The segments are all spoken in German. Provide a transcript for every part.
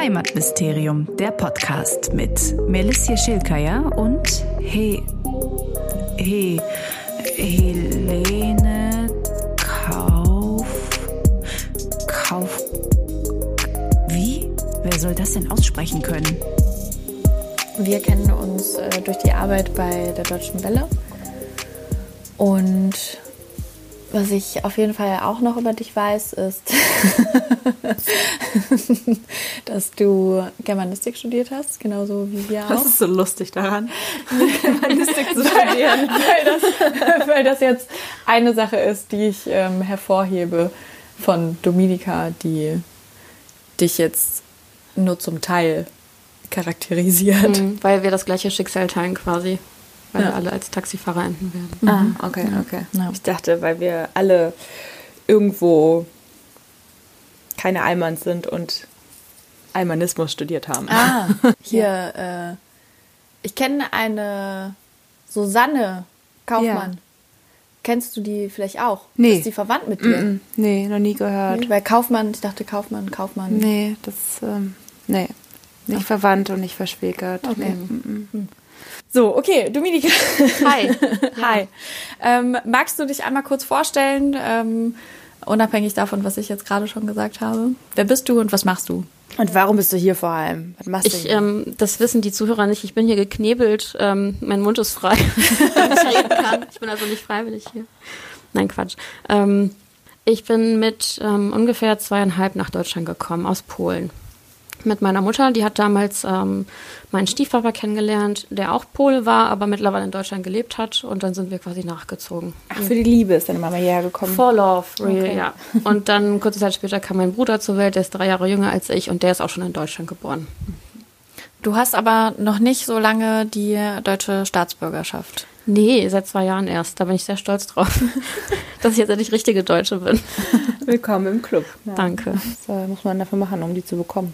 Heimatmysterium, der Podcast mit Melissia Schilkaya und He, He, Helene Kauf. Kauf. Wie? Wer soll das denn aussprechen können? Wir kennen uns äh, durch die Arbeit bei der Deutschen Welle. Und was ich auf jeden Fall auch noch über dich weiß, ist, dass du Germanistik studiert hast, genauso wie wir auch. Was ist so lustig daran, Germanistik zu studieren? weil, das, weil das jetzt eine Sache ist, die ich ähm, hervorhebe von Dominika, die dich jetzt nur zum Teil charakterisiert. Mhm, weil wir das gleiche Schicksal teilen quasi. Weil Ja. wir alle als Taxifahrer enden werden. Ah, okay, okay. Ja. Ich dachte, weil wir alle irgendwo keine Almans sind und Almanismus studiert haben. Ah, hier, äh, ich kenne eine Susanne Kaufmann. Ja. Kennst du die vielleicht auch? Nee. Ist die verwandt mit dir? Mm, Nee, noch nie gehört. Nee, Weil Kaufmann, ich dachte Kaufmann, Kaufmann. Nee, das, ähm, nee. Nicht verwandt und nicht verschwägert. Okay. Nee. mm, mm. So, okay, Dominika. Hi. Hi. Ähm, magst du dich einmal kurz vorstellen, ähm, unabhängig davon, was ich jetzt gerade schon gesagt habe? Wer bist du und was machst du? Und warum bist du hier vor allem? Was machst du Ich, hier? ähm, das wissen die Zuhörer nicht. Ich bin hier geknebelt. Ähm, mein Mund ist frei, damit ich reden kann. Ich bin also nicht freiwillig hier. Nein, Quatsch. Ähm, ich bin mit ähm, ungefähr zweieinhalb nach Deutschland gekommen, aus Polen. Mit meiner Mutter, die hat damals ähm, meinen Stiefpapa kennengelernt, der auch Pole war, aber mittlerweile in Deutschland gelebt hat. Und dann sind wir quasi nachgezogen. Ach, für die Liebe ist deine Mama hierher gekommen. For Love, real, Okay. ja. Und dann kurze Zeit später kam mein Bruder zur Welt, der ist drei Jahre jünger als ich und der ist auch schon in Deutschland geboren. Du hast aber noch nicht so lange die deutsche Staatsbürgerschaft. Nee, seit zwei Jahren erst. Da bin ich sehr stolz drauf, dass ich jetzt endlich richtige Deutsche bin. Willkommen im Club. Ja. Danke. Das äh, muss man dafür machen, um die zu bekommen.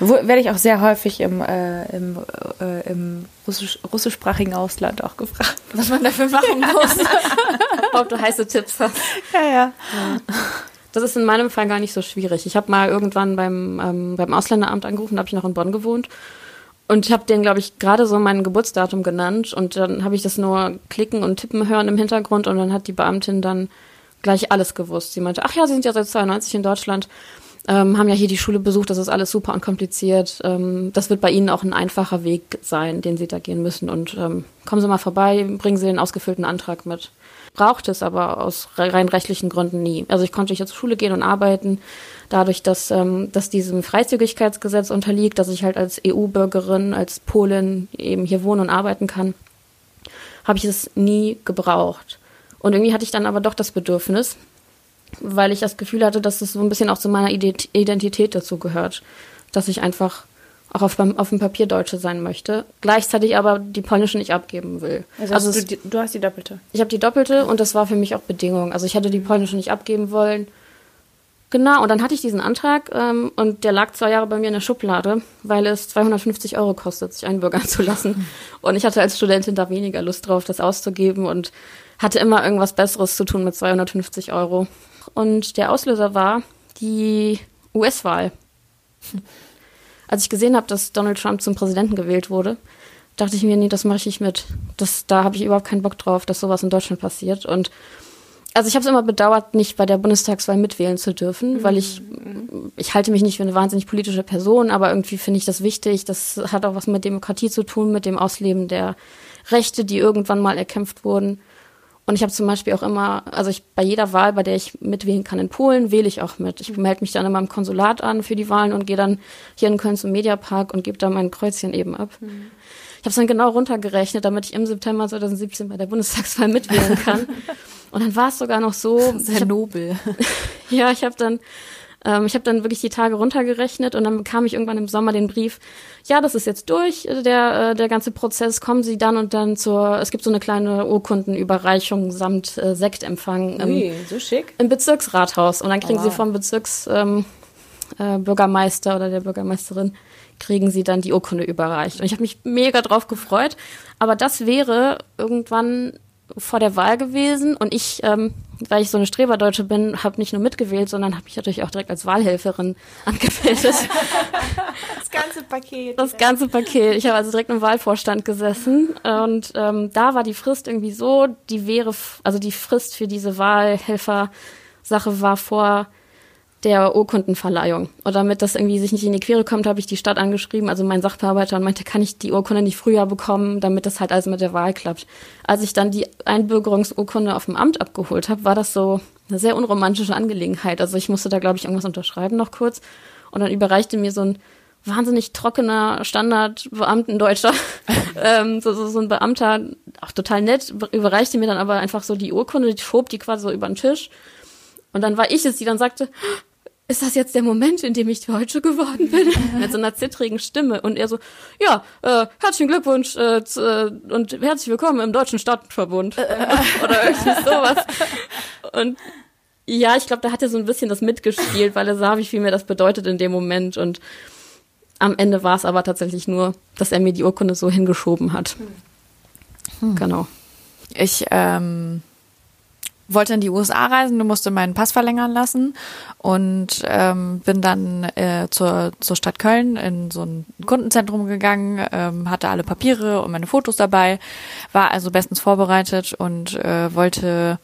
Wo, werde ich auch sehr häufig im, äh, im, äh, im russisch, russischsprachigen Ausland auch gefragt. Was man dafür machen muss. Ob du heiße Tipps hast. Ja, ja. Das ist in meinem Fall gar nicht so schwierig. Ich habe mal irgendwann beim, ähm, beim Ausländeramt angerufen, da habe ich noch in Bonn gewohnt. Und ich habe denen, glaube ich, gerade so mein Geburtsdatum genannt. Und dann habe ich das nur klicken und tippen hören im Hintergrund. Und dann hat die Beamtin dann gleich alles gewusst. Sie meinte, ach ja, Sie sind ja seit 92 in Deutschland, ähm, haben ja hier die Schule besucht, das ist alles super unkompliziert. Ähm, das wird bei Ihnen auch ein einfacher Weg sein, den Sie da gehen müssen. Und ähm, kommen Sie mal vorbei, bringen Sie den ausgefüllten Antrag mit. Brauchte es aber aus re- rein rechtlichen Gründen nie. Also ich konnte nicht zur Schule gehen und arbeiten. Dadurch, dass, ähm, dass diesem Freizügigkeitsgesetz unterliegt, dass ich halt als EU-Bürgerin, als Polin eben hier wohnen und arbeiten kann, habe ich es nie gebraucht. Und irgendwie hatte ich dann aber doch das Bedürfnis, weil ich das Gefühl hatte, dass es so ein bisschen auch zu meiner Ident- Identität dazu gehört, dass ich einfach auch auf, auf dem Papier Deutsche sein möchte, gleichzeitig aber die polnische nicht abgeben will. Also, Also du, du hast die doppelte. ich habe die doppelte und das war für mich auch Bedingung. Also ich hätte die polnische nicht abgeben wollen. Genau, und dann hatte ich diesen Antrag ähm, und der lag zwei Jahre bei mir in der Schublade, weil es 250 Euro kostet, sich einbürgern zu lassen. Und ich hatte als Studentin da weniger Lust drauf, das auszugeben und hatte immer irgendwas Besseres zu tun mit 250 Euro. Und der Auslöser war die US-Wahl. Als ich gesehen habe, dass Donald Trump zum Präsidenten gewählt wurde, dachte ich mir, nee, das mache ich nicht mit. Das, da habe ich überhaupt keinen Bock drauf, dass sowas in Deutschland passiert. Und also ich habe es immer bedauert, nicht bei der Bundestagswahl mitwählen zu dürfen, weil ich ich halte mich nicht für eine wahnsinnig politische Person, aber irgendwie finde ich das wichtig. Das hat auch was mit Demokratie zu tun, mit dem Ausleben der Rechte, die irgendwann mal erkämpft wurden. Und ich habe zum Beispiel auch immer, also ich bei jeder Wahl, bei der ich mitwählen kann in Polen, wähle ich auch mit. Ich melde mich dann immer im Konsulat an für die Wahlen und gehe dann hier in Köln zum Mediapark und gebe da mein Kreuzchen eben ab. Ich habe es dann genau runtergerechnet, damit ich im September 2017 bei der Bundestagswahl mitwählen kann. Und dann war es sogar noch so. Sehr hab, nobel. ja, ich habe dann, ähm, ich habe dann wirklich die Tage runtergerechnet und dann bekam ich irgendwann im Sommer den Brief. Ja, das ist jetzt durch, äh, der äh, der ganze Prozess. Kommen Sie dann und dann zur. Es gibt so eine kleine Urkundenüberreichung samt äh, Sektempfang im, Ui, so schick. im Bezirksrathaus und dann kriegen Oh, Sie wow. vom Bezirksbürgermeister ähm, äh, oder der Bürgermeisterin kriegen Sie dann die Urkunde überreicht. Und ich habe mich mega drauf gefreut. Aber das wäre irgendwann vor der Wahl gewesen und ich, ähm, weil ich so eine Streberdeutsche bin, habe nicht nur mitgewählt, sondern habe mich natürlich auch direkt als Wahlhelferin angemeldet. Das ganze Paket. Das ganze Paket. Ich habe also direkt im Wahlvorstand gesessen und ähm, da war die Frist irgendwie so, die wäre, also die Frist für diese Wahlhelfer-Sache war vor der Urkundenverleihung. Und damit das irgendwie sich nicht in die Quere kommt, habe ich die Stadt angeschrieben, also meinen Sachbearbeiter und meinte, kann ich die Urkunde nicht früher bekommen, damit das halt alles mit der Wahl klappt. Als ich dann die Einbürgerungsurkunde auf dem Amt abgeholt habe, war das so eine sehr unromantische Angelegenheit. Also ich musste da, glaube ich, irgendwas unterschreiben noch kurz. Und dann überreichte mir so ein wahnsinnig trockener Standardbeamtendeutscher, ähm, so, so, so ein Beamter, auch total nett, überreichte mir dann aber einfach so die Urkunde, die schob die quasi so über den Tisch. Und dann war ich es, die dann sagte, ist das jetzt der Moment, in dem ich Deutsche geworden bin? Mit so einer zittrigen Stimme. Und er so, ja, äh, herzlichen Glückwunsch äh, zu, äh, und herzlich willkommen im Deutschen Stadtverbund. Oder irgendwie sowas. Und ja, ich glaube, da hat er so ein bisschen das mitgespielt, weil er sah, wie viel mir das bedeutet in dem Moment. Und am Ende war es aber tatsächlich nur, dass er mir die Urkunde so hingeschoben hat. Hm. Genau. Ich ähm, wollte in die USA reisen, du musste meinen Pass verlängern lassen und ähm, bin dann äh, zur, zur Stadt Köln in so ein Kundenzentrum gegangen, ähm, hatte alle Papiere und meine Fotos dabei, war also bestens vorbereitet und äh, wollte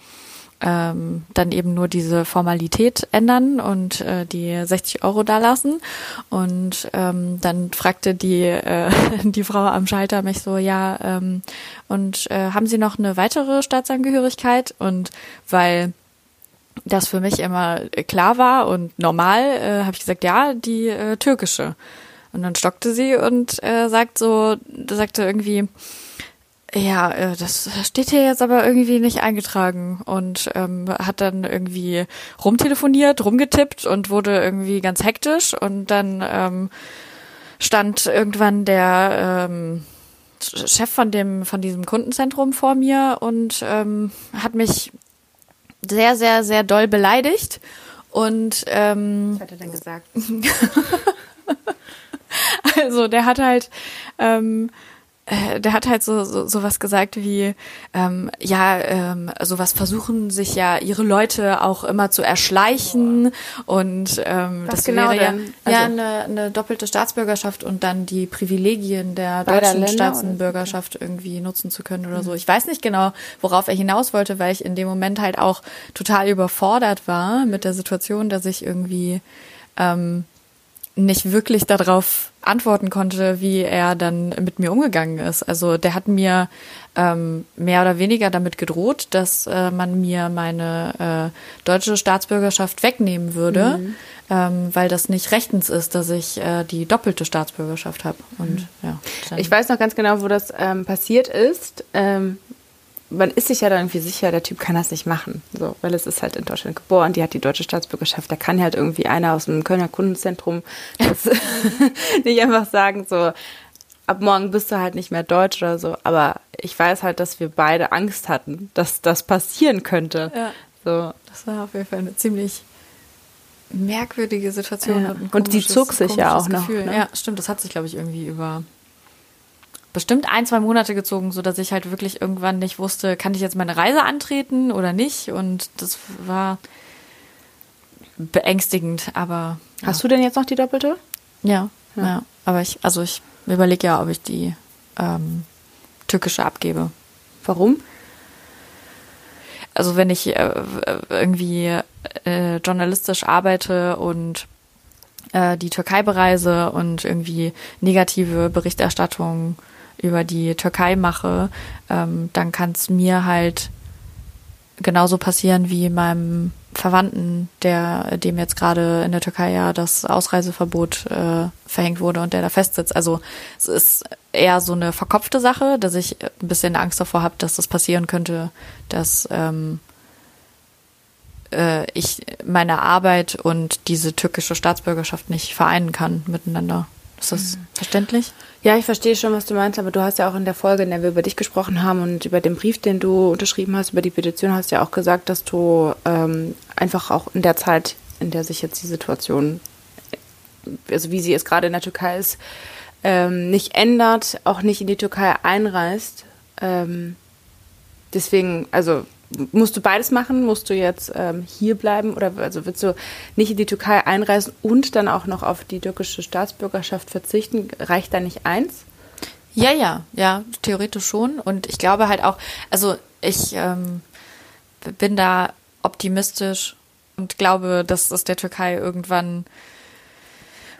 ähm, dann eben nur diese Formalität ändern und äh, die 60 Euro da lassen. Und ähm, dann fragte die, äh, die Frau am Schalter mich so, ja, ähm, und äh, haben Sie noch eine weitere Staatsangehörigkeit? Und weil das für mich immer klar war und normal, äh, habe ich gesagt, ja, die äh, türkische. Und dann stockte sie und äh, sagt so, sagte irgendwie, ja, äh, das steht hier jetzt aber irgendwie nicht eingetragen und ähm, hat dann irgendwie rumtelefoniert, rumgetippt und wurde irgendwie ganz hektisch und dann ähm, stand irgendwann der ähm, Chef von dem von diesem Kundenzentrum vor mir und ähm, hat mich sehr sehr sehr doll beleidigt und ähm, Was hat er denn gesagt? also der hat halt ähm, äh, der hat halt so, so, so was gesagt wie, ähm, ja, ähm, sowas versuchen sich ja ihre Leute auch immer zu erschleichen und ähm, Was das genau wäre ja, denn? ja Also- eine, eine doppelte Staatsbürgerschaft und dann die Privilegien der deutschen Staatsbürgerschaft irgendwie nutzen zu können oder so. Ich weiß nicht genau, worauf er hinaus wollte, weil ich in dem Moment halt auch total überfordert war mit der Situation, dass ich irgendwie ähm, nicht wirklich darauf antworten konnte, wie er dann mit mir umgegangen ist. Also der hat mir ähm, mehr oder weniger damit gedroht, dass äh, man mir meine äh, deutsche Staatsbürgerschaft wegnehmen würde, ähm, weil das nicht rechtens ist, dass ich äh, die doppelte Staatsbürgerschaft habe. Und ja, dann- Ich weiß noch ganz genau, wo das ähm, passiert ist. Man ist sich ja dann irgendwie sicher, der Typ kann das nicht machen. So, weil es ist halt in Deutschland geboren, die hat die deutsche Staatsbürgerschaft. Da kann halt irgendwie einer aus dem Kölner Kundenzentrum das nicht einfach sagen, so, ab morgen bist du halt nicht mehr deutsch oder so. Aber ich weiß halt, dass wir beide Angst hatten, dass das passieren könnte. Ja. So. Das war auf jeden Fall eine ziemlich merkwürdige Situation. Ja. ein Und die zog sich ja auch noch, Gefühl. ne? Ja, stimmt. Das hat sich, glaube ich, irgendwie über bestimmt ein, zwei Monate gezogen, so dass ich halt wirklich irgendwann nicht wusste, kann ich jetzt meine Reise antreten oder nicht. Und das war beängstigend, aber Hast du denn jetzt noch die doppelte? ja, ja. Aber ich, also ich überlege ja, ob ich die ähm, türkische abgebe. Warum? also wenn ich äh, irgendwie äh, journalistisch arbeite und äh, die Türkei bereise und irgendwie negative Berichterstattung über die Türkei mache, ähm, dann kann es mir halt genauso passieren wie meinem Verwandten, der dem jetzt gerade in der Türkei ja das Ausreiseverbot äh, verhängt wurde und der da festsitzt. Also es ist eher so eine verkopfte Sache, dass ich ein bisschen Angst davor habe, dass das passieren könnte, dass ähm, äh, ich meine Arbeit und diese türkische Staatsbürgerschaft nicht vereinen kann miteinander. Ist das verständlich? Ja, ich verstehe schon, was du meinst, aber du hast ja auch in der Folge, in der wir über dich gesprochen haben und über den Brief, den du unterschrieben hast, über die Petition, hast ja auch gesagt, dass du ähm, einfach auch in der Zeit, in der sich jetzt die Situation, also wie sie jetzt gerade in der Türkei ist, ähm, nicht ändert, auch nicht in die Türkei einreist, ähm, deswegen, also musst du beides machen? Musst du jetzt ähm, hier bleiben oder also willst du nicht in die Türkei einreisen und dann auch noch auf die türkische Staatsbürgerschaft verzichten? Reicht da nicht eins? Ja, ja, ja, theoretisch schon. Und ich glaube halt auch, also ich ähm, bin da optimistisch und glaube, dass es der Türkei irgendwann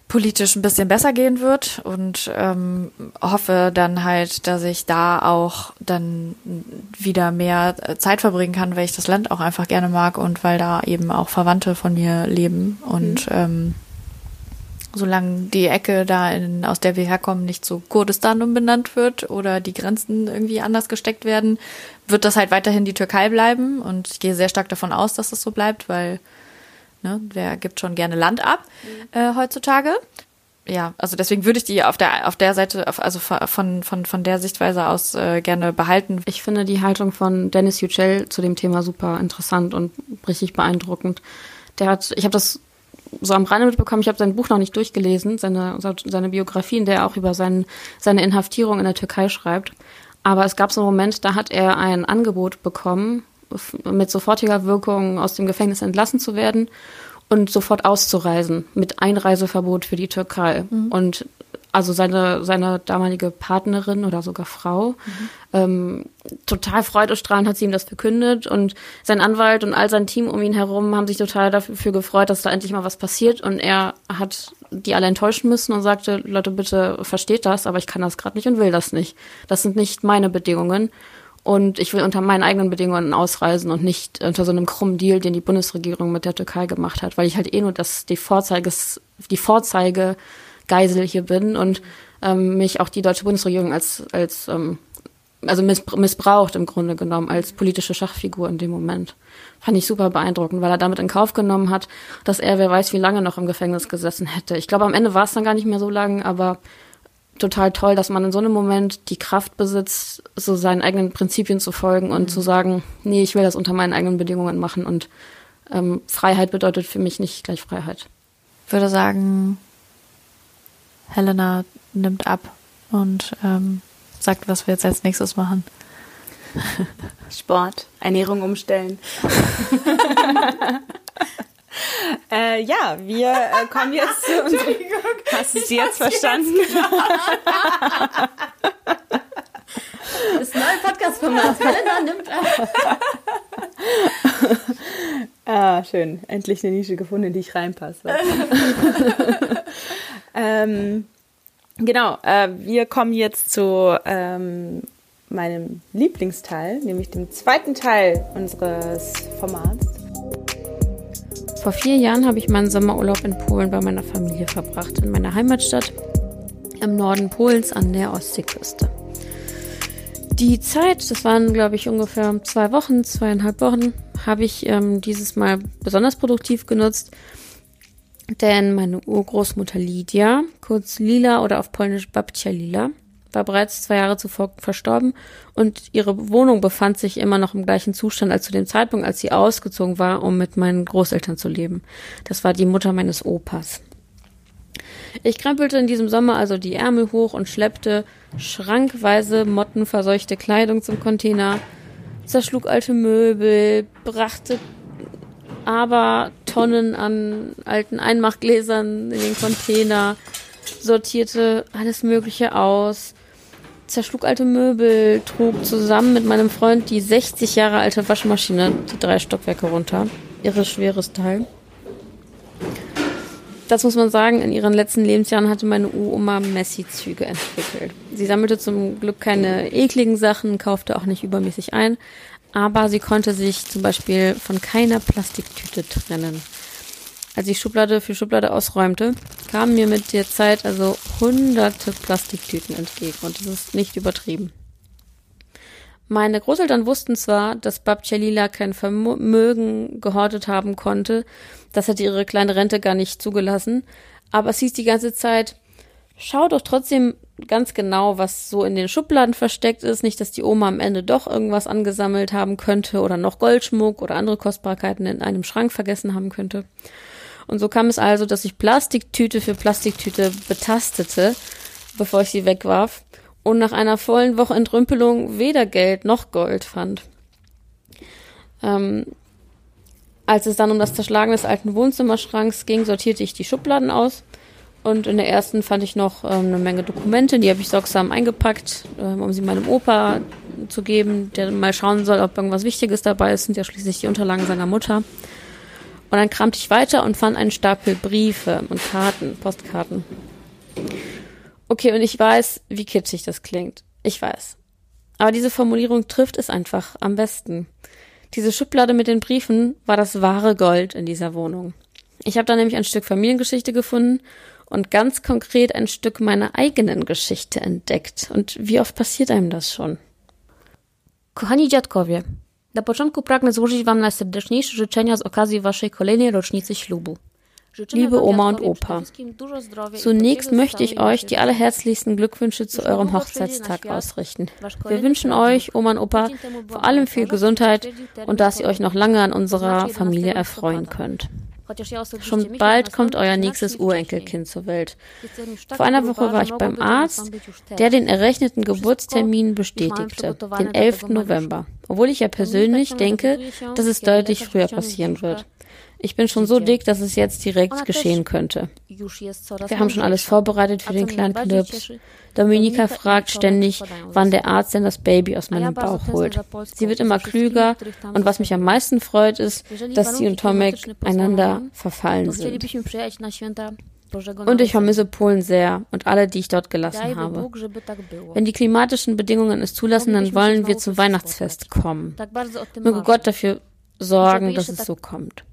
politisch ein bisschen besser gehen wird und ähm, hoffe dann halt, dass ich da auch dann wieder mehr Zeit verbringen kann, weil ich das Land auch einfach gerne mag und weil da eben auch Verwandte von mir leben und mhm. ähm, solange die Ecke da, in, aus der wir herkommen, nicht zu Kurdistan umbenannt wird oder die Grenzen irgendwie anders gesteckt werden, wird das halt weiterhin die Türkei bleiben und ich gehe sehr stark davon aus, dass das so bleibt, weil Ne? Wer gibt schon gerne Land ab äh, heutzutage? Ja, also deswegen würde ich die auf der auf der Seite, auf, also von von von der Sichtweise aus äh, gerne behalten. Ich finde die Haltung von Dennis Yücel zu dem Thema super interessant und richtig beeindruckend. Der hat, ich habe das so am Rande mitbekommen, ich habe sein Buch noch nicht durchgelesen, seine seine Biografie, in der er auch über sein, seine Inhaftierung in der Türkei schreibt. Aber es gab so einen Moment, da hat er ein Angebot bekommen mit sofortiger Wirkung aus dem Gefängnis entlassen zu werden und sofort auszureisen mit Einreiseverbot für die Türkei. Mhm. Und also seine, seine damalige Partnerin oder sogar Frau, mhm. ähm, total freudestrahlend hat sie ihm das verkündet und sein Anwalt und all sein Team um ihn herum haben sich total dafür gefreut, dass da endlich mal was passiert und er hat die alle enttäuschen müssen und sagte, Leute, bitte versteht das, aber ich kann das gerade nicht und will das nicht. Das sind nicht meine Bedingungen. Und ich will unter meinen eigenen Bedingungen ausreisen und nicht unter so einem krummen Deal, den die Bundesregierung mit der Türkei gemacht hat, weil ich halt eh nur das, die Vorzeiges, die Vorzeigegeisel hier bin und ähm, mich auch die deutsche Bundesregierung als, als ähm, also missbraucht im Grunde genommen als politische Schachfigur in dem Moment. Fand ich super beeindruckend, weil er damit in Kauf genommen hat, dass er, wer weiß, wie lange noch im Gefängnis gesessen hätte. Ich glaube, am Ende war es dann gar nicht mehr so lang, aber total toll, dass man in so einem Moment die Kraft besitzt, so seinen eigenen Prinzipien zu folgen und mhm. zu sagen, nee, ich will das unter meinen eigenen Bedingungen machen und ähm, Freiheit bedeutet für mich nicht gleich Freiheit. Ich würde sagen, Helena nimmt ab und ähm, sagt, was wir jetzt als nächstes machen. Sport, Ernährung umstellen. Äh, ja, wir äh, kommen jetzt zu unserem. Hast du es jetzt verstanden? das neue Podcast-Format. Helena nimmt ab. ah, schön. Endlich eine Nische gefunden, in die ich reinpasse. ähm, genau, äh, wir kommen jetzt zu ähm, meinem Lieblingsteil, nämlich dem zweiten Teil unseres Formats. Vor vier Jahren habe ich meinen Sommerurlaub in Polen bei meiner Familie verbracht, in meiner Heimatstadt im Norden Polens an der Ostseeküste. Die Zeit, das waren glaube ich ungefähr zwei Wochen, zweieinhalb Wochen, habe ich ähm, dieses Mal besonders produktiv genutzt, denn meine Urgroßmutter Lydia, kurz Lila oder auf Polnisch Babcia Lila, war bereits zwei Jahre zuvor verstorben und ihre Wohnung befand sich immer noch im gleichen Zustand als zu dem Zeitpunkt, als sie ausgezogen war, um mit meinen Großeltern zu leben. Das war die Mutter meines Opas. Ich krempelte in diesem Sommer also die Ärmel hoch und schleppte schrankweise mottenverseuchte Kleidung zum Container, zerschlug alte Möbel, brachte aber Tonnen an alten Einmachgläsern in den Container, sortierte alles Mögliche aus, zerschlug alte Möbel, trug zusammen mit meinem Freund die 60 Jahre alte Waschmaschine die drei Stockwerke runter. Ihre schweres Teil. Das muss man sagen, in ihren letzten Lebensjahren hatte meine Oma Messi-Züge entwickelt. Sie sammelte zum Glück keine ekligen Sachen, kaufte auch nicht übermäßig ein, aber sie konnte sich zum Beispiel von keiner Plastiktüte trennen als ich Schublade für Schublade ausräumte, kamen mir mit der Zeit also hunderte Plastiktüten entgegen und das ist nicht übertrieben. Meine Großeltern wussten zwar, dass Babcia Lila kein Vermögen gehortet haben konnte, das hätte ihre kleine Rente gar nicht zugelassen, aber es hieß die ganze Zeit, schau doch trotzdem ganz genau, was so in den Schubladen versteckt ist, nicht, dass die Oma am Ende doch irgendwas angesammelt haben könnte oder noch Goldschmuck oder andere Kostbarkeiten in einem Schrank vergessen haben könnte. Und so kam es also, dass ich Plastiktüte für Plastiktüte betastete, bevor ich sie wegwarf und nach einer vollen Woche Entrümpelung weder Geld noch Gold fand. Ähm, als es dann um das Zerschlagen des alten Wohnzimmerschranks ging, sortierte ich die Schubladen aus. Und in der ersten fand ich noch ähm, eine Menge Dokumente, die habe ich sorgsam eingepackt, ähm, um sie meinem Opa zu geben, der mal schauen soll, ob irgendwas Wichtiges dabei ist. Sind ja schließlich die Unterlagen seiner Mutter. Und dann kramte ich weiter und fand einen Stapel Briefe und Karten, Postkarten. Okay, und ich weiß, wie kitschig das klingt. Ich weiß. Aber diese Formulierung trifft es einfach am besten. Diese Schublade mit den Briefen war das wahre Gold in dieser Wohnung. Ich habe da nämlich ein Stück Familiengeschichte gefunden und ganz konkret ein Stück meiner eigenen Geschichte entdeckt. Und wie oft passiert einem das schon? Kochani dziadkowie, na początku pragnę złożyć Wam najserdeczniejsze życzenia z okazji Waszej kolejnej rocznicy ślubu. Liebe Oma und Opa, zunächst möchte ich euch die allerherzlichsten Glückwünsche zu eurem Hochzeitstag ausrichten. Wir wünschen euch, Oma und Opa, vor allem viel Gesundheit und dass ihr euch noch lange an unserer Familie erfreuen könnt. Schon bald kommt euer nächstes Urenkelkind zur Welt. Vor einer Woche war ich beim Arzt, der den errechneten Geburtstermin bestätigte, den 11. November. Obwohl ich ja persönlich denke, dass es deutlich früher passieren wird. Ich bin schon so dick, dass es jetzt direkt geschehen könnte. Wir haben schon alles vorbereitet für den kleinen Knips. Dominika fragt ständig, wann der Arzt denn das Baby aus meinem Bauch holt. Sie wird immer klüger und was mich am meisten freut, ist, dass sie und Tomek einander verfallen sind. Und ich vermisse Polen sehr und alle, die ich dort gelassen habe. Wenn die klimatischen Bedingungen es zulassen, dann wollen wir zum Weihnachtsfest kommen. Möge Gott dafür sorgen, dass es so kommt.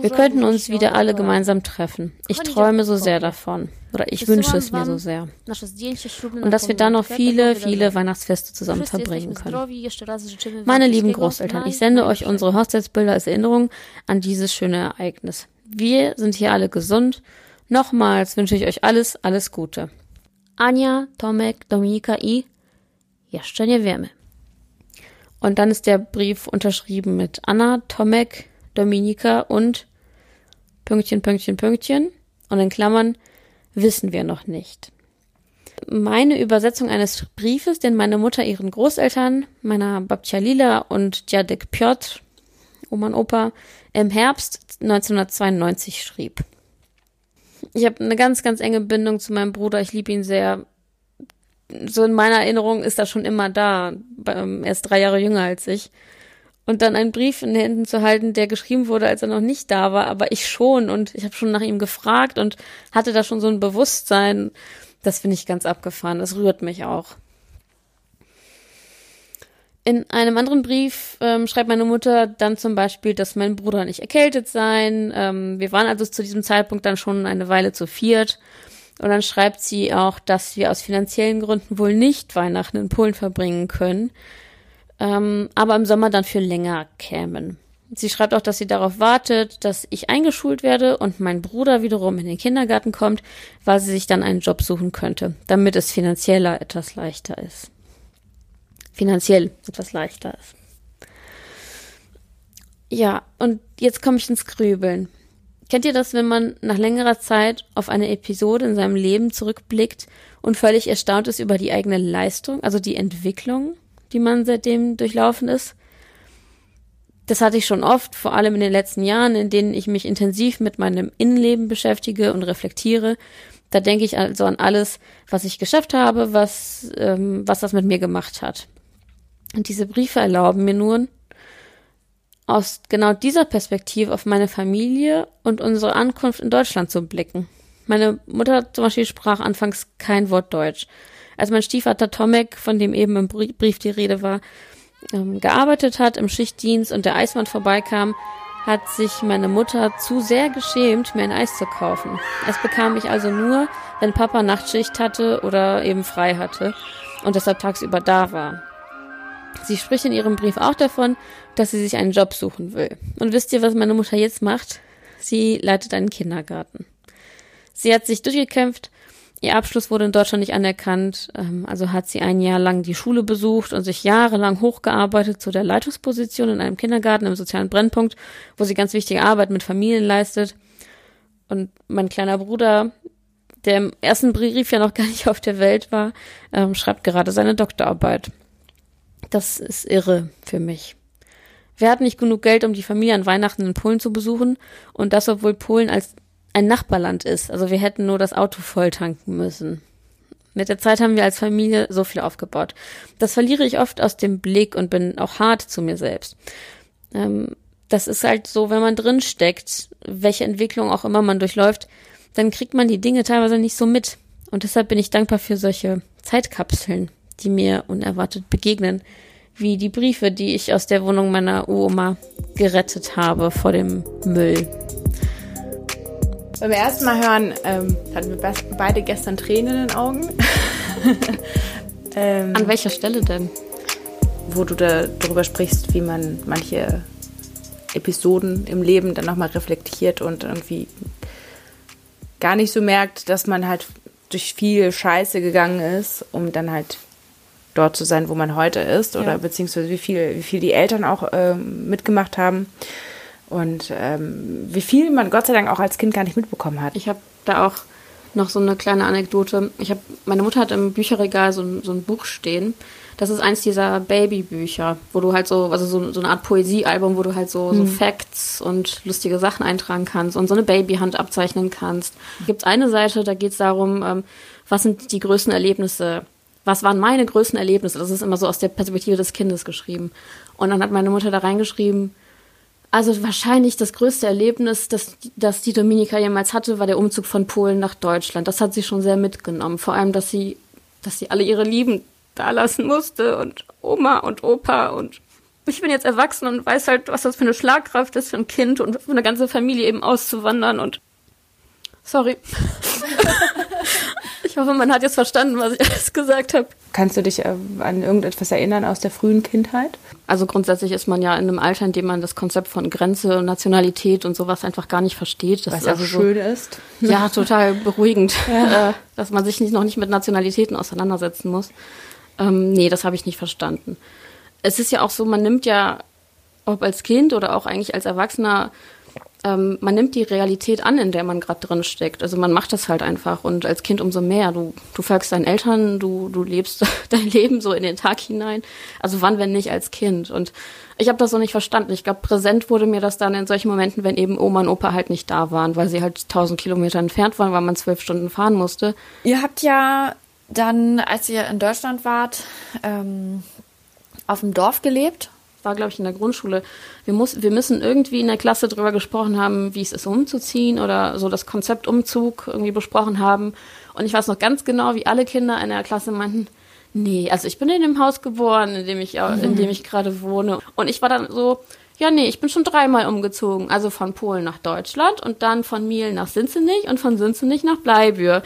Wir könnten uns wieder alle gemeinsam treffen. Ich träume so sehr davon. Oder ich wünsche es mir so sehr. Und dass wir dann noch viele, viele Weihnachtsfeste zusammen verbringen können. Meine lieben Großeltern, ich sende euch unsere Hochzeitsbilder als Erinnerung an dieses schöne Ereignis. Wir sind hier alle gesund. Nochmals wünsche ich euch alles, alles Gute. Anja, Tomek, Dominika i jeszcze nie wiemy. Und dann ist der Brief unterschrieben mit Anna, Tomek, Dominika und Pünktchen, Pünktchen, Pünktchen und in Klammern wissen wir noch nicht. Meine Übersetzung eines Briefes, den meine Mutter ihren Großeltern, meiner Babcia Lila und Dziadek Piotr, Oma und Opa, im Herbst 1992 schrieb. Ich habe eine ganz, ganz enge Bindung zu meinem Bruder. Ich liebe ihn sehr. So in meiner Erinnerung ist er schon immer da. Er ist drei Jahre jünger als ich und dann einen Brief in den Händen zu halten, der geschrieben wurde, als er noch nicht da war, aber ich schon und ich habe schon nach ihm gefragt und hatte da schon so ein Bewusstsein. Das finde ich ganz abgefahren. Das rührt mich auch. In einem anderen Brief ähm, schreibt meine Mutter dann zum Beispiel, dass mein Bruder nicht erkältet sein. Ähm, wir waren also zu diesem Zeitpunkt dann schon eine Weile zu viert. Und dann schreibt sie auch, dass wir aus finanziellen Gründen wohl nicht Weihnachten in Polen verbringen können ähm, aber im Sommer dann für länger kämen. Sie schreibt auch, dass sie darauf wartet, dass ich eingeschult werde und mein Bruder wiederum in den Kindergarten kommt, weil sie sich dann einen Job suchen könnte, damit es finanzieller etwas leichter ist. Finanziell etwas leichter ist. Ja, und jetzt komme ich ins Grübeln. Kennt ihr das, wenn man nach längerer Zeit auf eine Episode in seinem Leben zurückblickt und völlig erstaunt ist über die eigene Leistung, also die Entwicklung? die man seitdem durchlaufen ist. Das hatte ich schon oft, vor allem in den letzten Jahren, in denen ich mich intensiv mit meinem Innenleben beschäftige und reflektiere. Da denke ich also an alles, was ich geschafft habe, was, ähm, was das mit mir gemacht hat. Und diese Briefe erlauben mir nun, aus genau dieser Perspektive auf meine Familie und unsere Ankunft in Deutschland zu blicken. Meine Mutter zum Beispiel sprach anfangs kein Wort Deutsch. Als mein Stiefvater Tomek, von dem eben im Brief die Rede war, ähm, gearbeitet hat im Schichtdienst und der Eismann vorbeikam, hat sich meine Mutter zu sehr geschämt, mir ein Eis zu kaufen. Es bekam ich also nur, wenn Papa Nachtschicht hatte oder eben frei hatte und deshalb tagsüber da war. Sie spricht in ihrem Brief auch davon, dass sie sich einen Job suchen will. Und wisst ihr, was meine Mutter jetzt macht? Sie leitet einen Kindergarten. Sie hat sich durchgekämpft Ihr Abschluss wurde in Deutschland nicht anerkannt, ähm, also hat sie ein Jahr lang die Schule besucht und sich jahrelang hochgearbeitet zu der Leitungsposition in einem Kindergarten im sozialen Brennpunkt, wo sie ganz wichtige Arbeit mit Familien leistet. Und mein kleiner Bruder, der im ersten Brief ja noch gar nicht auf der Welt war, ähm, schreibt gerade seine Doktorarbeit. Das ist irre für mich. Wir hatten nicht genug Geld, um die Familie an Weihnachten in Polen zu besuchen und das, obwohl Polen als ein Nachbarland ist. Also wir hätten nur das Auto voll tanken müssen. Mit der Zeit haben wir als Familie so viel aufgebaut. Das verliere ich oft aus dem Blick und bin auch hart zu mir selbst. Ähm, das ist halt so, wenn man drin steckt, welche Entwicklung auch immer man durchläuft, dann kriegt man die Dinge teilweise nicht so mit. Und deshalb bin ich dankbar für solche Zeitkapseln, die mir unerwartet begegnen, wie die Briefe, die ich aus der Wohnung meiner Oma gerettet habe vor dem Müll. Beim ersten Mal hören ähm, hatten wir beide gestern Tränen in den Augen. ähm, An welcher Stelle denn? Wo du da darüber sprichst, wie man manche Episoden im Leben dann nochmal reflektiert und irgendwie gar nicht so merkt, dass man halt durch viel Scheiße gegangen ist, um dann halt dort zu sein, wo man heute ist, oder ja. beziehungsweise wie viel, wie viel die Eltern auch ähm, mitgemacht haben und ähm, wie viel man Gott sei Dank auch als Kind gar nicht mitbekommen hat. Ich habe da auch noch so eine kleine Anekdote. Ich habe, meine Mutter hat im Bücherregal so, so ein Buch stehen. Das ist eins dieser Babybücher, wo du halt so, also so, so eine Art Poesiealbum, wo du halt so, hm. so Facts und lustige Sachen eintragen kannst und so eine Babyhand abzeichnen kannst. Gibt es eine Seite, da geht es darum, ähm, was sind die größten Erlebnisse was waren meine größten Erlebnisse? Das ist immer so aus der Perspektive des Kindes geschrieben. Und dann hat meine Mutter da reingeschrieben, also wahrscheinlich das größte Erlebnis, das, das die Dominika jemals hatte, war der Umzug von Polen nach Deutschland. Das hat sie schon sehr mitgenommen. Vor allem, dass sie, dass sie alle ihre Lieben da lassen musste und Oma und Opa und ich bin jetzt erwachsen und weiß halt, was das für eine Schlagkraft ist für ein Kind und für eine ganze Familie eben auszuwandern und sorry. Ich hoffe, man hat jetzt verstanden, was ich alles gesagt habe. Kannst du dich äh, an irgendetwas erinnern aus der frühen Kindheit? Also grundsätzlich ist man ja in einem Alter, in dem man das Konzept von Grenze und Nationalität und sowas einfach gar nicht versteht. Das was also schön so, ist. Ja, total beruhigend, ja. Äh, dass man sich nicht, noch nicht mit Nationalitäten auseinandersetzen muss. Ähm, nee, das habe ich nicht verstanden. Es ist ja auch so, man nimmt ja, ob als Kind oder auch eigentlich als Erwachsener, ähm, man nimmt die Realität an, in der man gerade drin steckt. Also man macht das halt einfach und als Kind umso mehr. Du, du folgst deinen Eltern, du, du lebst dein Leben so in den Tag hinein. Also wann, wenn nicht als Kind? Und ich habe das so nicht verstanden. Ich glaube, präsent wurde mir das dann in solchen Momenten, wenn eben Oma und Opa halt nicht da waren, weil sie halt tausend Kilometer entfernt waren, weil man zwölf Stunden fahren musste. Ihr habt ja dann, als ihr in Deutschland wart, ähm, auf dem Dorf gelebt war, glaube ich, in der Grundschule. Wir, muss, wir müssen irgendwie in der Klasse drüber gesprochen haben, wie es ist, umzuziehen oder so das Konzept Umzug irgendwie besprochen haben. Und ich weiß noch ganz genau, wie alle Kinder in der Klasse meinten, nee, also ich bin in dem Haus geboren, in dem ich, mhm. in dem ich gerade wohne. Und ich war dann so, ja, nee, ich bin schon dreimal umgezogen. Also von Polen nach Deutschland und dann von Miel nach Sinzenich und von Sinzenich nach Bleibür.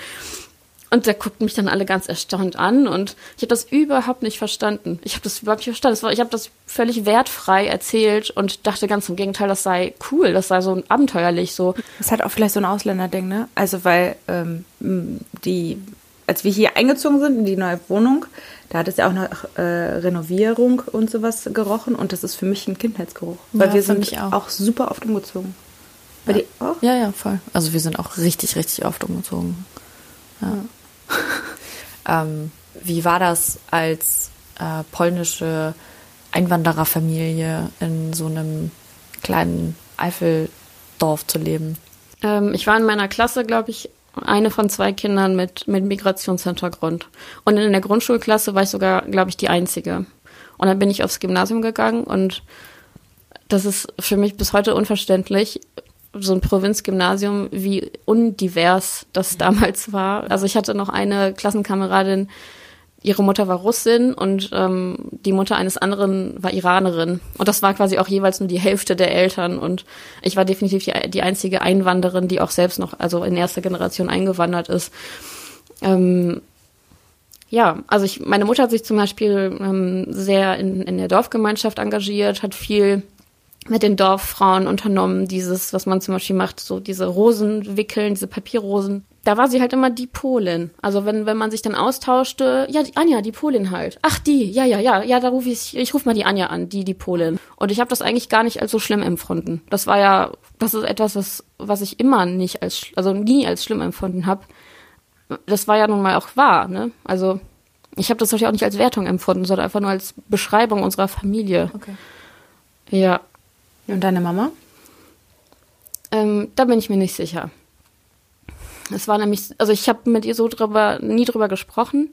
Und der guckt mich dann alle ganz erstaunt an und ich habe das überhaupt nicht verstanden. Ich habe das überhaupt nicht verstanden. War, ich habe das völlig wertfrei erzählt und dachte ganz im Gegenteil, das sei cool, das sei so abenteuerlich so. Das hat auch vielleicht so ein Ausländerding, ne? Also weil ähm, die, als wir hier eingezogen sind in die neue Wohnung, da hat es ja auch nach äh, Renovierung und sowas gerochen und das ist für mich ein Kindheitsgeruch. Weil ja, wir sind auch. auch. super oft umgezogen. Bei ja. auch? Ja, ja, voll. Also wir sind auch richtig, richtig oft umgezogen. Ja. ja. Ähm, wie war das als äh, polnische Einwandererfamilie in so einem kleinen Eifeldorf zu leben? Ähm, ich war in meiner Klasse, glaube ich, eine von zwei Kindern mit, mit Migrationshintergrund. Und in der Grundschulklasse war ich sogar, glaube ich, die einzige. Und dann bin ich aufs Gymnasium gegangen und das ist für mich bis heute unverständlich, so ein Provinzgymnasium, wie undivers das damals war. Also ich hatte noch eine Klassenkameradin, ihre Mutter war Russin und ähm, die Mutter eines anderen war Iranerin. Und das war quasi auch jeweils nur die Hälfte der Eltern. Und ich war definitiv die, die einzige Einwanderin, die auch selbst noch, also in erster Generation eingewandert ist. Ähm, ja, also ich, meine Mutter hat sich zum Beispiel ähm, sehr in, in der Dorfgemeinschaft engagiert, hat viel mit den Dorffrauen unternommen, dieses, was man zum Beispiel macht, so diese Rosen wickeln, diese Papierrosen. Da war sie halt immer die Polin. Also wenn, wenn man sich dann austauschte, ja, die Anja, die Polin halt. Ach, die, ja, ja, ja, ja, da rufe ich, ich rufe mal die Anja an, die, die Polin. Und ich habe das eigentlich gar nicht als so schlimm empfunden. Das war ja, das ist etwas, was, was ich immer nicht als, also nie als schlimm empfunden habe. Das war ja nun mal auch wahr, ne? Also ich habe das natürlich auch nicht als Wertung empfunden, sondern einfach nur als Beschreibung unserer Familie. Okay. Ja. Und deine Mama? Ähm, da bin ich mir nicht sicher. Es war nämlich, also ich habe mit ihr so drüber, nie drüber gesprochen,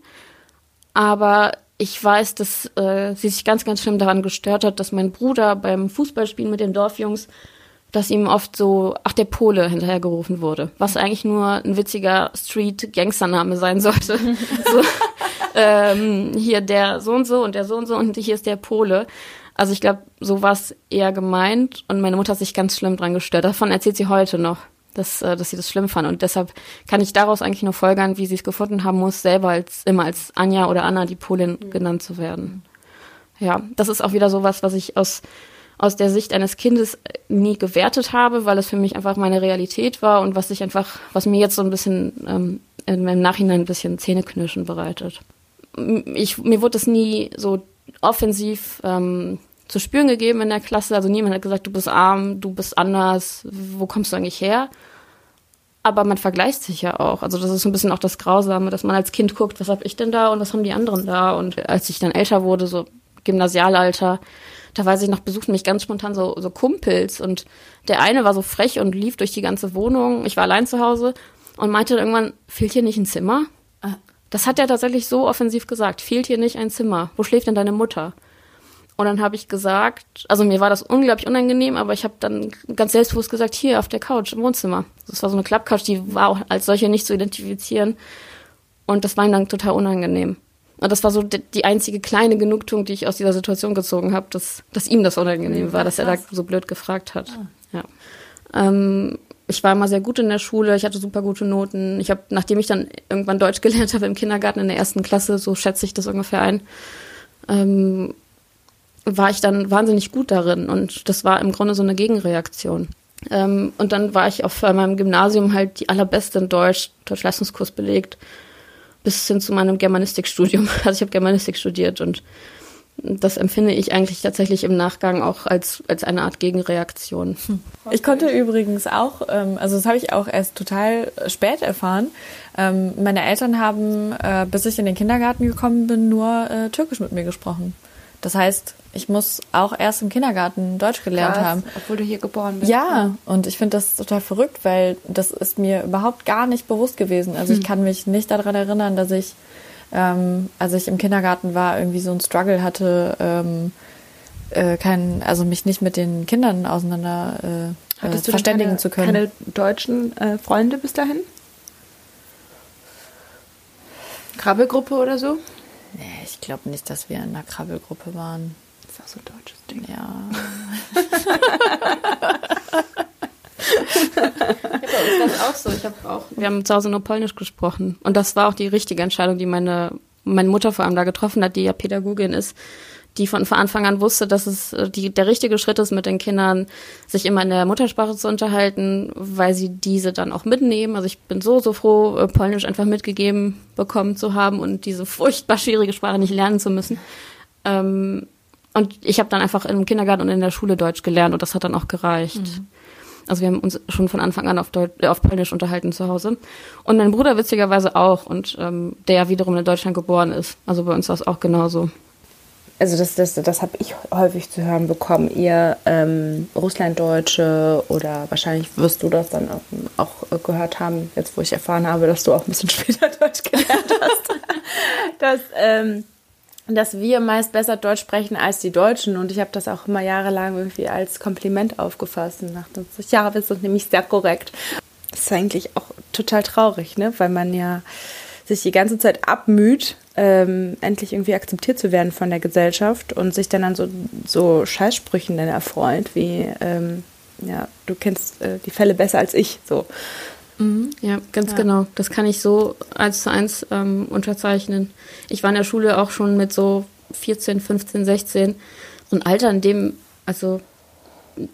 aber ich weiß, dass äh, sie sich ganz, ganz schlimm daran gestört hat, dass mein Bruder beim Fußballspielen mit den Dorfjungs, dass ihm oft so, ach, der Pole hinterhergerufen wurde, was eigentlich nur ein witziger Street-Gangstername sein sollte. so, ähm, hier der so und so und der so und so und hier ist der Pole. Also ich glaube, so war es eher gemeint und meine Mutter hat sich ganz schlimm dran gestört. Davon erzählt sie heute noch, dass, äh, dass sie das schlimm fand. Und deshalb kann ich daraus eigentlich nur folgern, wie sie es gefunden haben muss, selber als immer als Anja oder Anna die Polin mhm. genannt zu werden. Ja, das ist auch wieder sowas, was ich aus aus der Sicht eines Kindes nie gewertet habe, weil es für mich einfach meine Realität war und was ich einfach, was mir jetzt so ein bisschen ähm, im Nachhinein ein bisschen Zähneknirschen bereitet. Ich, mir wurde es nie so offensiv ähm, zu spüren gegeben in der Klasse. Also niemand hat gesagt, du bist arm, du bist anders, wo kommst du eigentlich her? Aber man vergleicht sich ja auch. Also das ist so ein bisschen auch das Grausame, dass man als Kind guckt, was habe ich denn da und was haben die anderen da? Und als ich dann älter wurde, so Gymnasialalter, da weiß ich noch, besuchten mich ganz spontan so, so Kumpels und der eine war so frech und lief durch die ganze Wohnung. Ich war allein zu Hause und meinte irgendwann, fehlt hier nicht ein Zimmer? Ah. Das hat er tatsächlich so offensiv gesagt. Fehlt hier nicht ein Zimmer? Wo schläft denn deine Mutter? Und dann habe ich gesagt, also mir war das unglaublich unangenehm, aber ich habe dann ganz selbstbewusst gesagt, hier auf der Couch im Wohnzimmer. Das war so eine Klappcouch, die war auch als solche nicht zu identifizieren. Und das war ihm dann total unangenehm. Und das war so die einzige kleine Genugtuung, die ich aus dieser Situation gezogen habe, dass, dass ihm das unangenehm war, dass er da so blöd gefragt hat. Ah. Ja. Ähm, ich war immer sehr gut in der Schule, ich hatte super gute Noten. Ich habe, nachdem ich dann irgendwann Deutsch gelernt habe im Kindergarten in der ersten Klasse, so schätze ich das ungefähr ein, ähm, war ich dann wahnsinnig gut darin und das war im Grunde so eine Gegenreaktion. Ähm, und dann war ich auf meinem Gymnasium halt die allerbeste in Deutsch, Deutschleistungskurs belegt, bis hin zu meinem Germanistikstudium. Also ich habe Germanistik studiert und das empfinde ich eigentlich tatsächlich im Nachgang auch als, als eine Art Gegenreaktion. Hm. Ich konnte übrigens auch, ähm, also das habe ich auch erst total spät erfahren. Ähm, meine Eltern haben, äh, bis ich in den Kindergarten gekommen bin, nur äh, Türkisch mit mir gesprochen. Das heißt, ich muss auch erst im Kindergarten Deutsch gelernt Krass, haben. Obwohl du hier geboren bist. Ja, und ich finde das total verrückt, weil das ist mir überhaupt gar nicht bewusst gewesen. Also hm. ich kann mich nicht daran erinnern, dass ich, ähm, als ich im Kindergarten war, irgendwie so ein Struggle hatte, ähm, äh, kein, also mich nicht mit den Kindern auseinander äh, äh, verständigen keine, zu können. Keine deutschen äh, Freunde bis dahin? Krabbelgruppe oder so? Nee, ich glaube nicht, dass wir in einer Krabbelgruppe waren. Das ist auch so ein deutsches Ding. Ja. ja, bei uns war auch so. Ich hab auch, wir haben zu Hause nur Polnisch gesprochen. Und das war auch die richtige Entscheidung, die meine, meine Mutter vor allem da getroffen hat, die ja Pädagogin ist die von, von Anfang an wusste, dass es äh, die, der richtige Schritt ist, mit den Kindern sich immer in der Muttersprache zu unterhalten, weil sie diese dann auch mitnehmen. Also ich bin so, so froh, äh, Polnisch einfach mitgegeben bekommen zu haben und diese furchtbar schwierige Sprache nicht lernen zu müssen. Ähm, und ich habe dann einfach im Kindergarten und in der Schule Deutsch gelernt und das hat dann auch gereicht. Mhm. Also wir haben uns schon von Anfang an auf, Deut äh, auf Polnisch unterhalten zu Hause. Und mein Bruder witzigerweise auch und ähm, der ja wiederum in Deutschland geboren ist. Also bei uns war es auch genauso also das, das, das habe ich häufig zu hören bekommen, ihr ähm, Russlanddeutsche oder wahrscheinlich wirst du das dann auch, auch, gehört haben, jetzt wo ich erfahren habe, dass du auch ein bisschen später Deutsch gelernt hast, dass, ähm, dass wir meist besser Deutsch sprechen als die Deutschen und ich habe das auch immer jahrelang irgendwie als Kompliment aufgefasst und dachte, ja, wir sind nämlich sehr korrekt. Das ist eigentlich auch total traurig, ne? weil man ja sich die ganze Zeit abmüht, ähm, endlich irgendwie akzeptiert zu werden von der Gesellschaft und sich dann an so, so Scheißsprüchen dann erfreut, wie, ähm, ja, du kennst äh, die Fälle besser als ich, so. Mhm, ja, ganz ja. genau. Das kann ich so eins zu eins ähm, unterzeichnen. Ich war in der Schule auch schon mit so 14, 15, 16, so ein Alter, in dem, also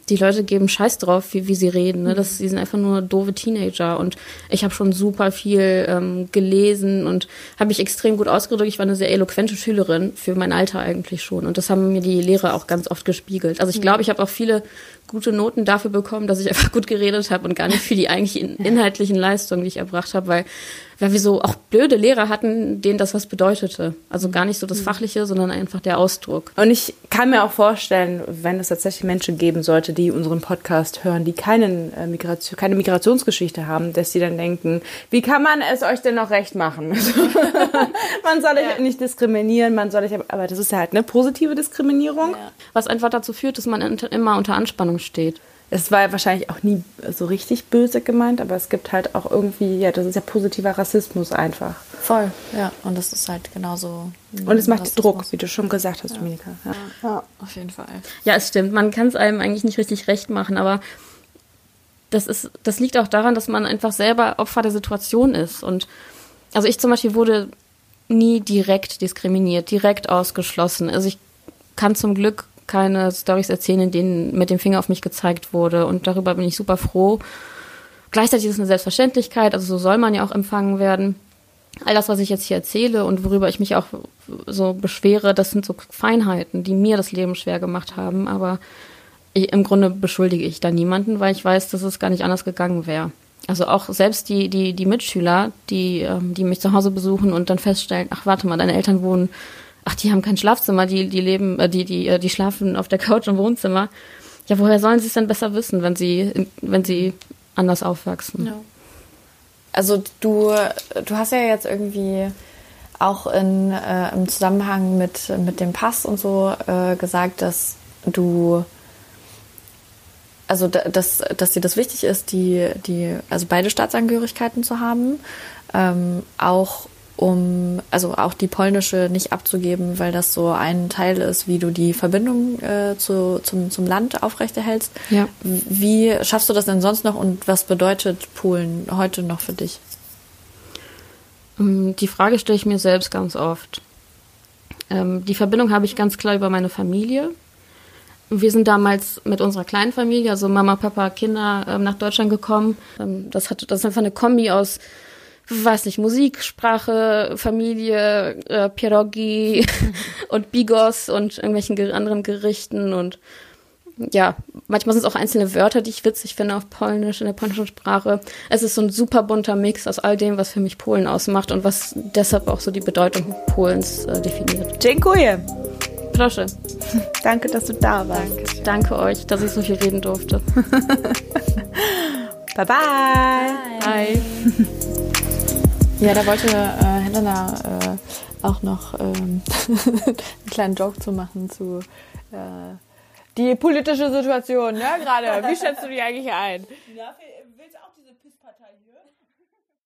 die Leute geben Scheiß drauf, wie, wie sie reden. Ne? Das, die sind einfach nur doofe Teenager. Und ich habe schon super viel ähm, gelesen und habe mich extrem gut ausgedrückt. Ich war eine sehr eloquente Schülerin für mein Alter eigentlich schon. Und das haben mir die Lehrer auch ganz oft gespiegelt. Also ich glaube, ich habe auch viele gute Noten dafür bekommen, dass ich einfach gut geredet habe und gar nicht für die eigentlichen inhaltlichen Leistungen, die ich erbracht habe, weil weil wir so auch blöde Lehrer hatten, denen das was bedeutete. Also gar nicht so das mhm. Fachliche, sondern einfach der Ausdruck. Und ich kann mir auch vorstellen, wenn es tatsächlich Menschen geben sollte, die unseren Podcast hören, die keinen, äh, Migration, keine Migrationsgeschichte haben, dass sie dann denken, wie kann man es euch denn noch recht machen? man soll euch ja. nicht diskriminieren, man soll euch, aber das ist halt eine positive Diskriminierung. Ja. Was einfach dazu führt, dass man immer unter Anspannung steht es war wahrscheinlich auch nie so richtig böse gemeint, aber es gibt halt auch irgendwie, ja, das ist ja positiver Rassismus einfach. Voll, ja. Und das ist halt genauso. Und es macht Rassismus. Druck, wie du schon gesagt hast, ja. Dominika. Ja. ja. auf jeden Fall. Ja, es stimmt. Man kann es einem eigentlich nicht richtig recht machen, aber das ist, das liegt auch daran, dass man einfach selber Opfer der Situation ist. Und also ich zum Beispiel wurde nie direkt diskriminiert, direkt ausgeschlossen. Also ich kann zum Glück keine Stories erzählen, in denen mit dem Finger auf mich gezeigt wurde. Und darüber bin ich super froh. Gleichzeitig ist es eine Selbstverständlichkeit, also so soll man ja auch empfangen werden. All das, was ich jetzt hier erzähle und worüber ich mich auch so beschwere, das sind so Feinheiten, die mir das Leben schwer gemacht haben. Aber ich, im Grunde beschuldige ich da niemanden, weil ich weiß, dass es gar nicht anders gegangen wäre. Also auch selbst die, die, die Mitschüler, die, ähm, die mich zu Hause besuchen und dann feststellen, ach warte mal, deine Eltern wohnen ach, die haben kein Schlafzimmer, die, die leben, äh, die, die, äh, die schlafen auf der Couch im Wohnzimmer. Ja, woher sollen sie es denn besser wissen, wenn sie, wenn sie anders aufwachsen? Ja. Also du, du hast ja jetzt irgendwie auch in, äh, im Zusammenhang mit, mit dem Pass und so äh, gesagt, dass du also dass, dass dir das wichtig ist, die, die, also beide Staatsangehörigkeiten zu haben, ähm, auch um also auch die polnische nicht abzugeben, weil das so ein Teil ist, wie du die Verbindung äh, zu, zum, zum Land aufrechterhältst. Ja. Wie schaffst du das denn sonst noch und was bedeutet Polen heute noch für dich? Ähm, die Frage stelle ich mir selbst ganz oft. Ähm, die Verbindung habe ich ganz klar über meine Familie. Wir sind damals mit unserer kleinen Familie, also Mama, Papa, Kinder, ähm, nach Deutschland gekommen. Das, hat, das ist einfach eine Kombi aus weiß nicht, Musik, Sprache, Familie, äh, Pierogi und Bigos und irgendwelchen anderen Gerichten und ja, manchmal sind es auch einzelne Wörter, die ich witzig finde auf Polnisch, in der polnischen Sprache. Es ist so ein super bunter Mix aus all dem, was für mich Polen ausmacht und was deshalb auch so die Bedeutung Polens äh, definiert. Dziękuję. Proszę. Danke, dass du da warst. Danke, Danke euch, dass ich so viel reden durfte. bye bye. Bye. Ja, da wollte äh, Helena äh, auch noch ähm, einen kleinen Joke zu machen zu äh, die politische Situation, ne, gerade. Wie schätzt du die eigentlich ein? Ja,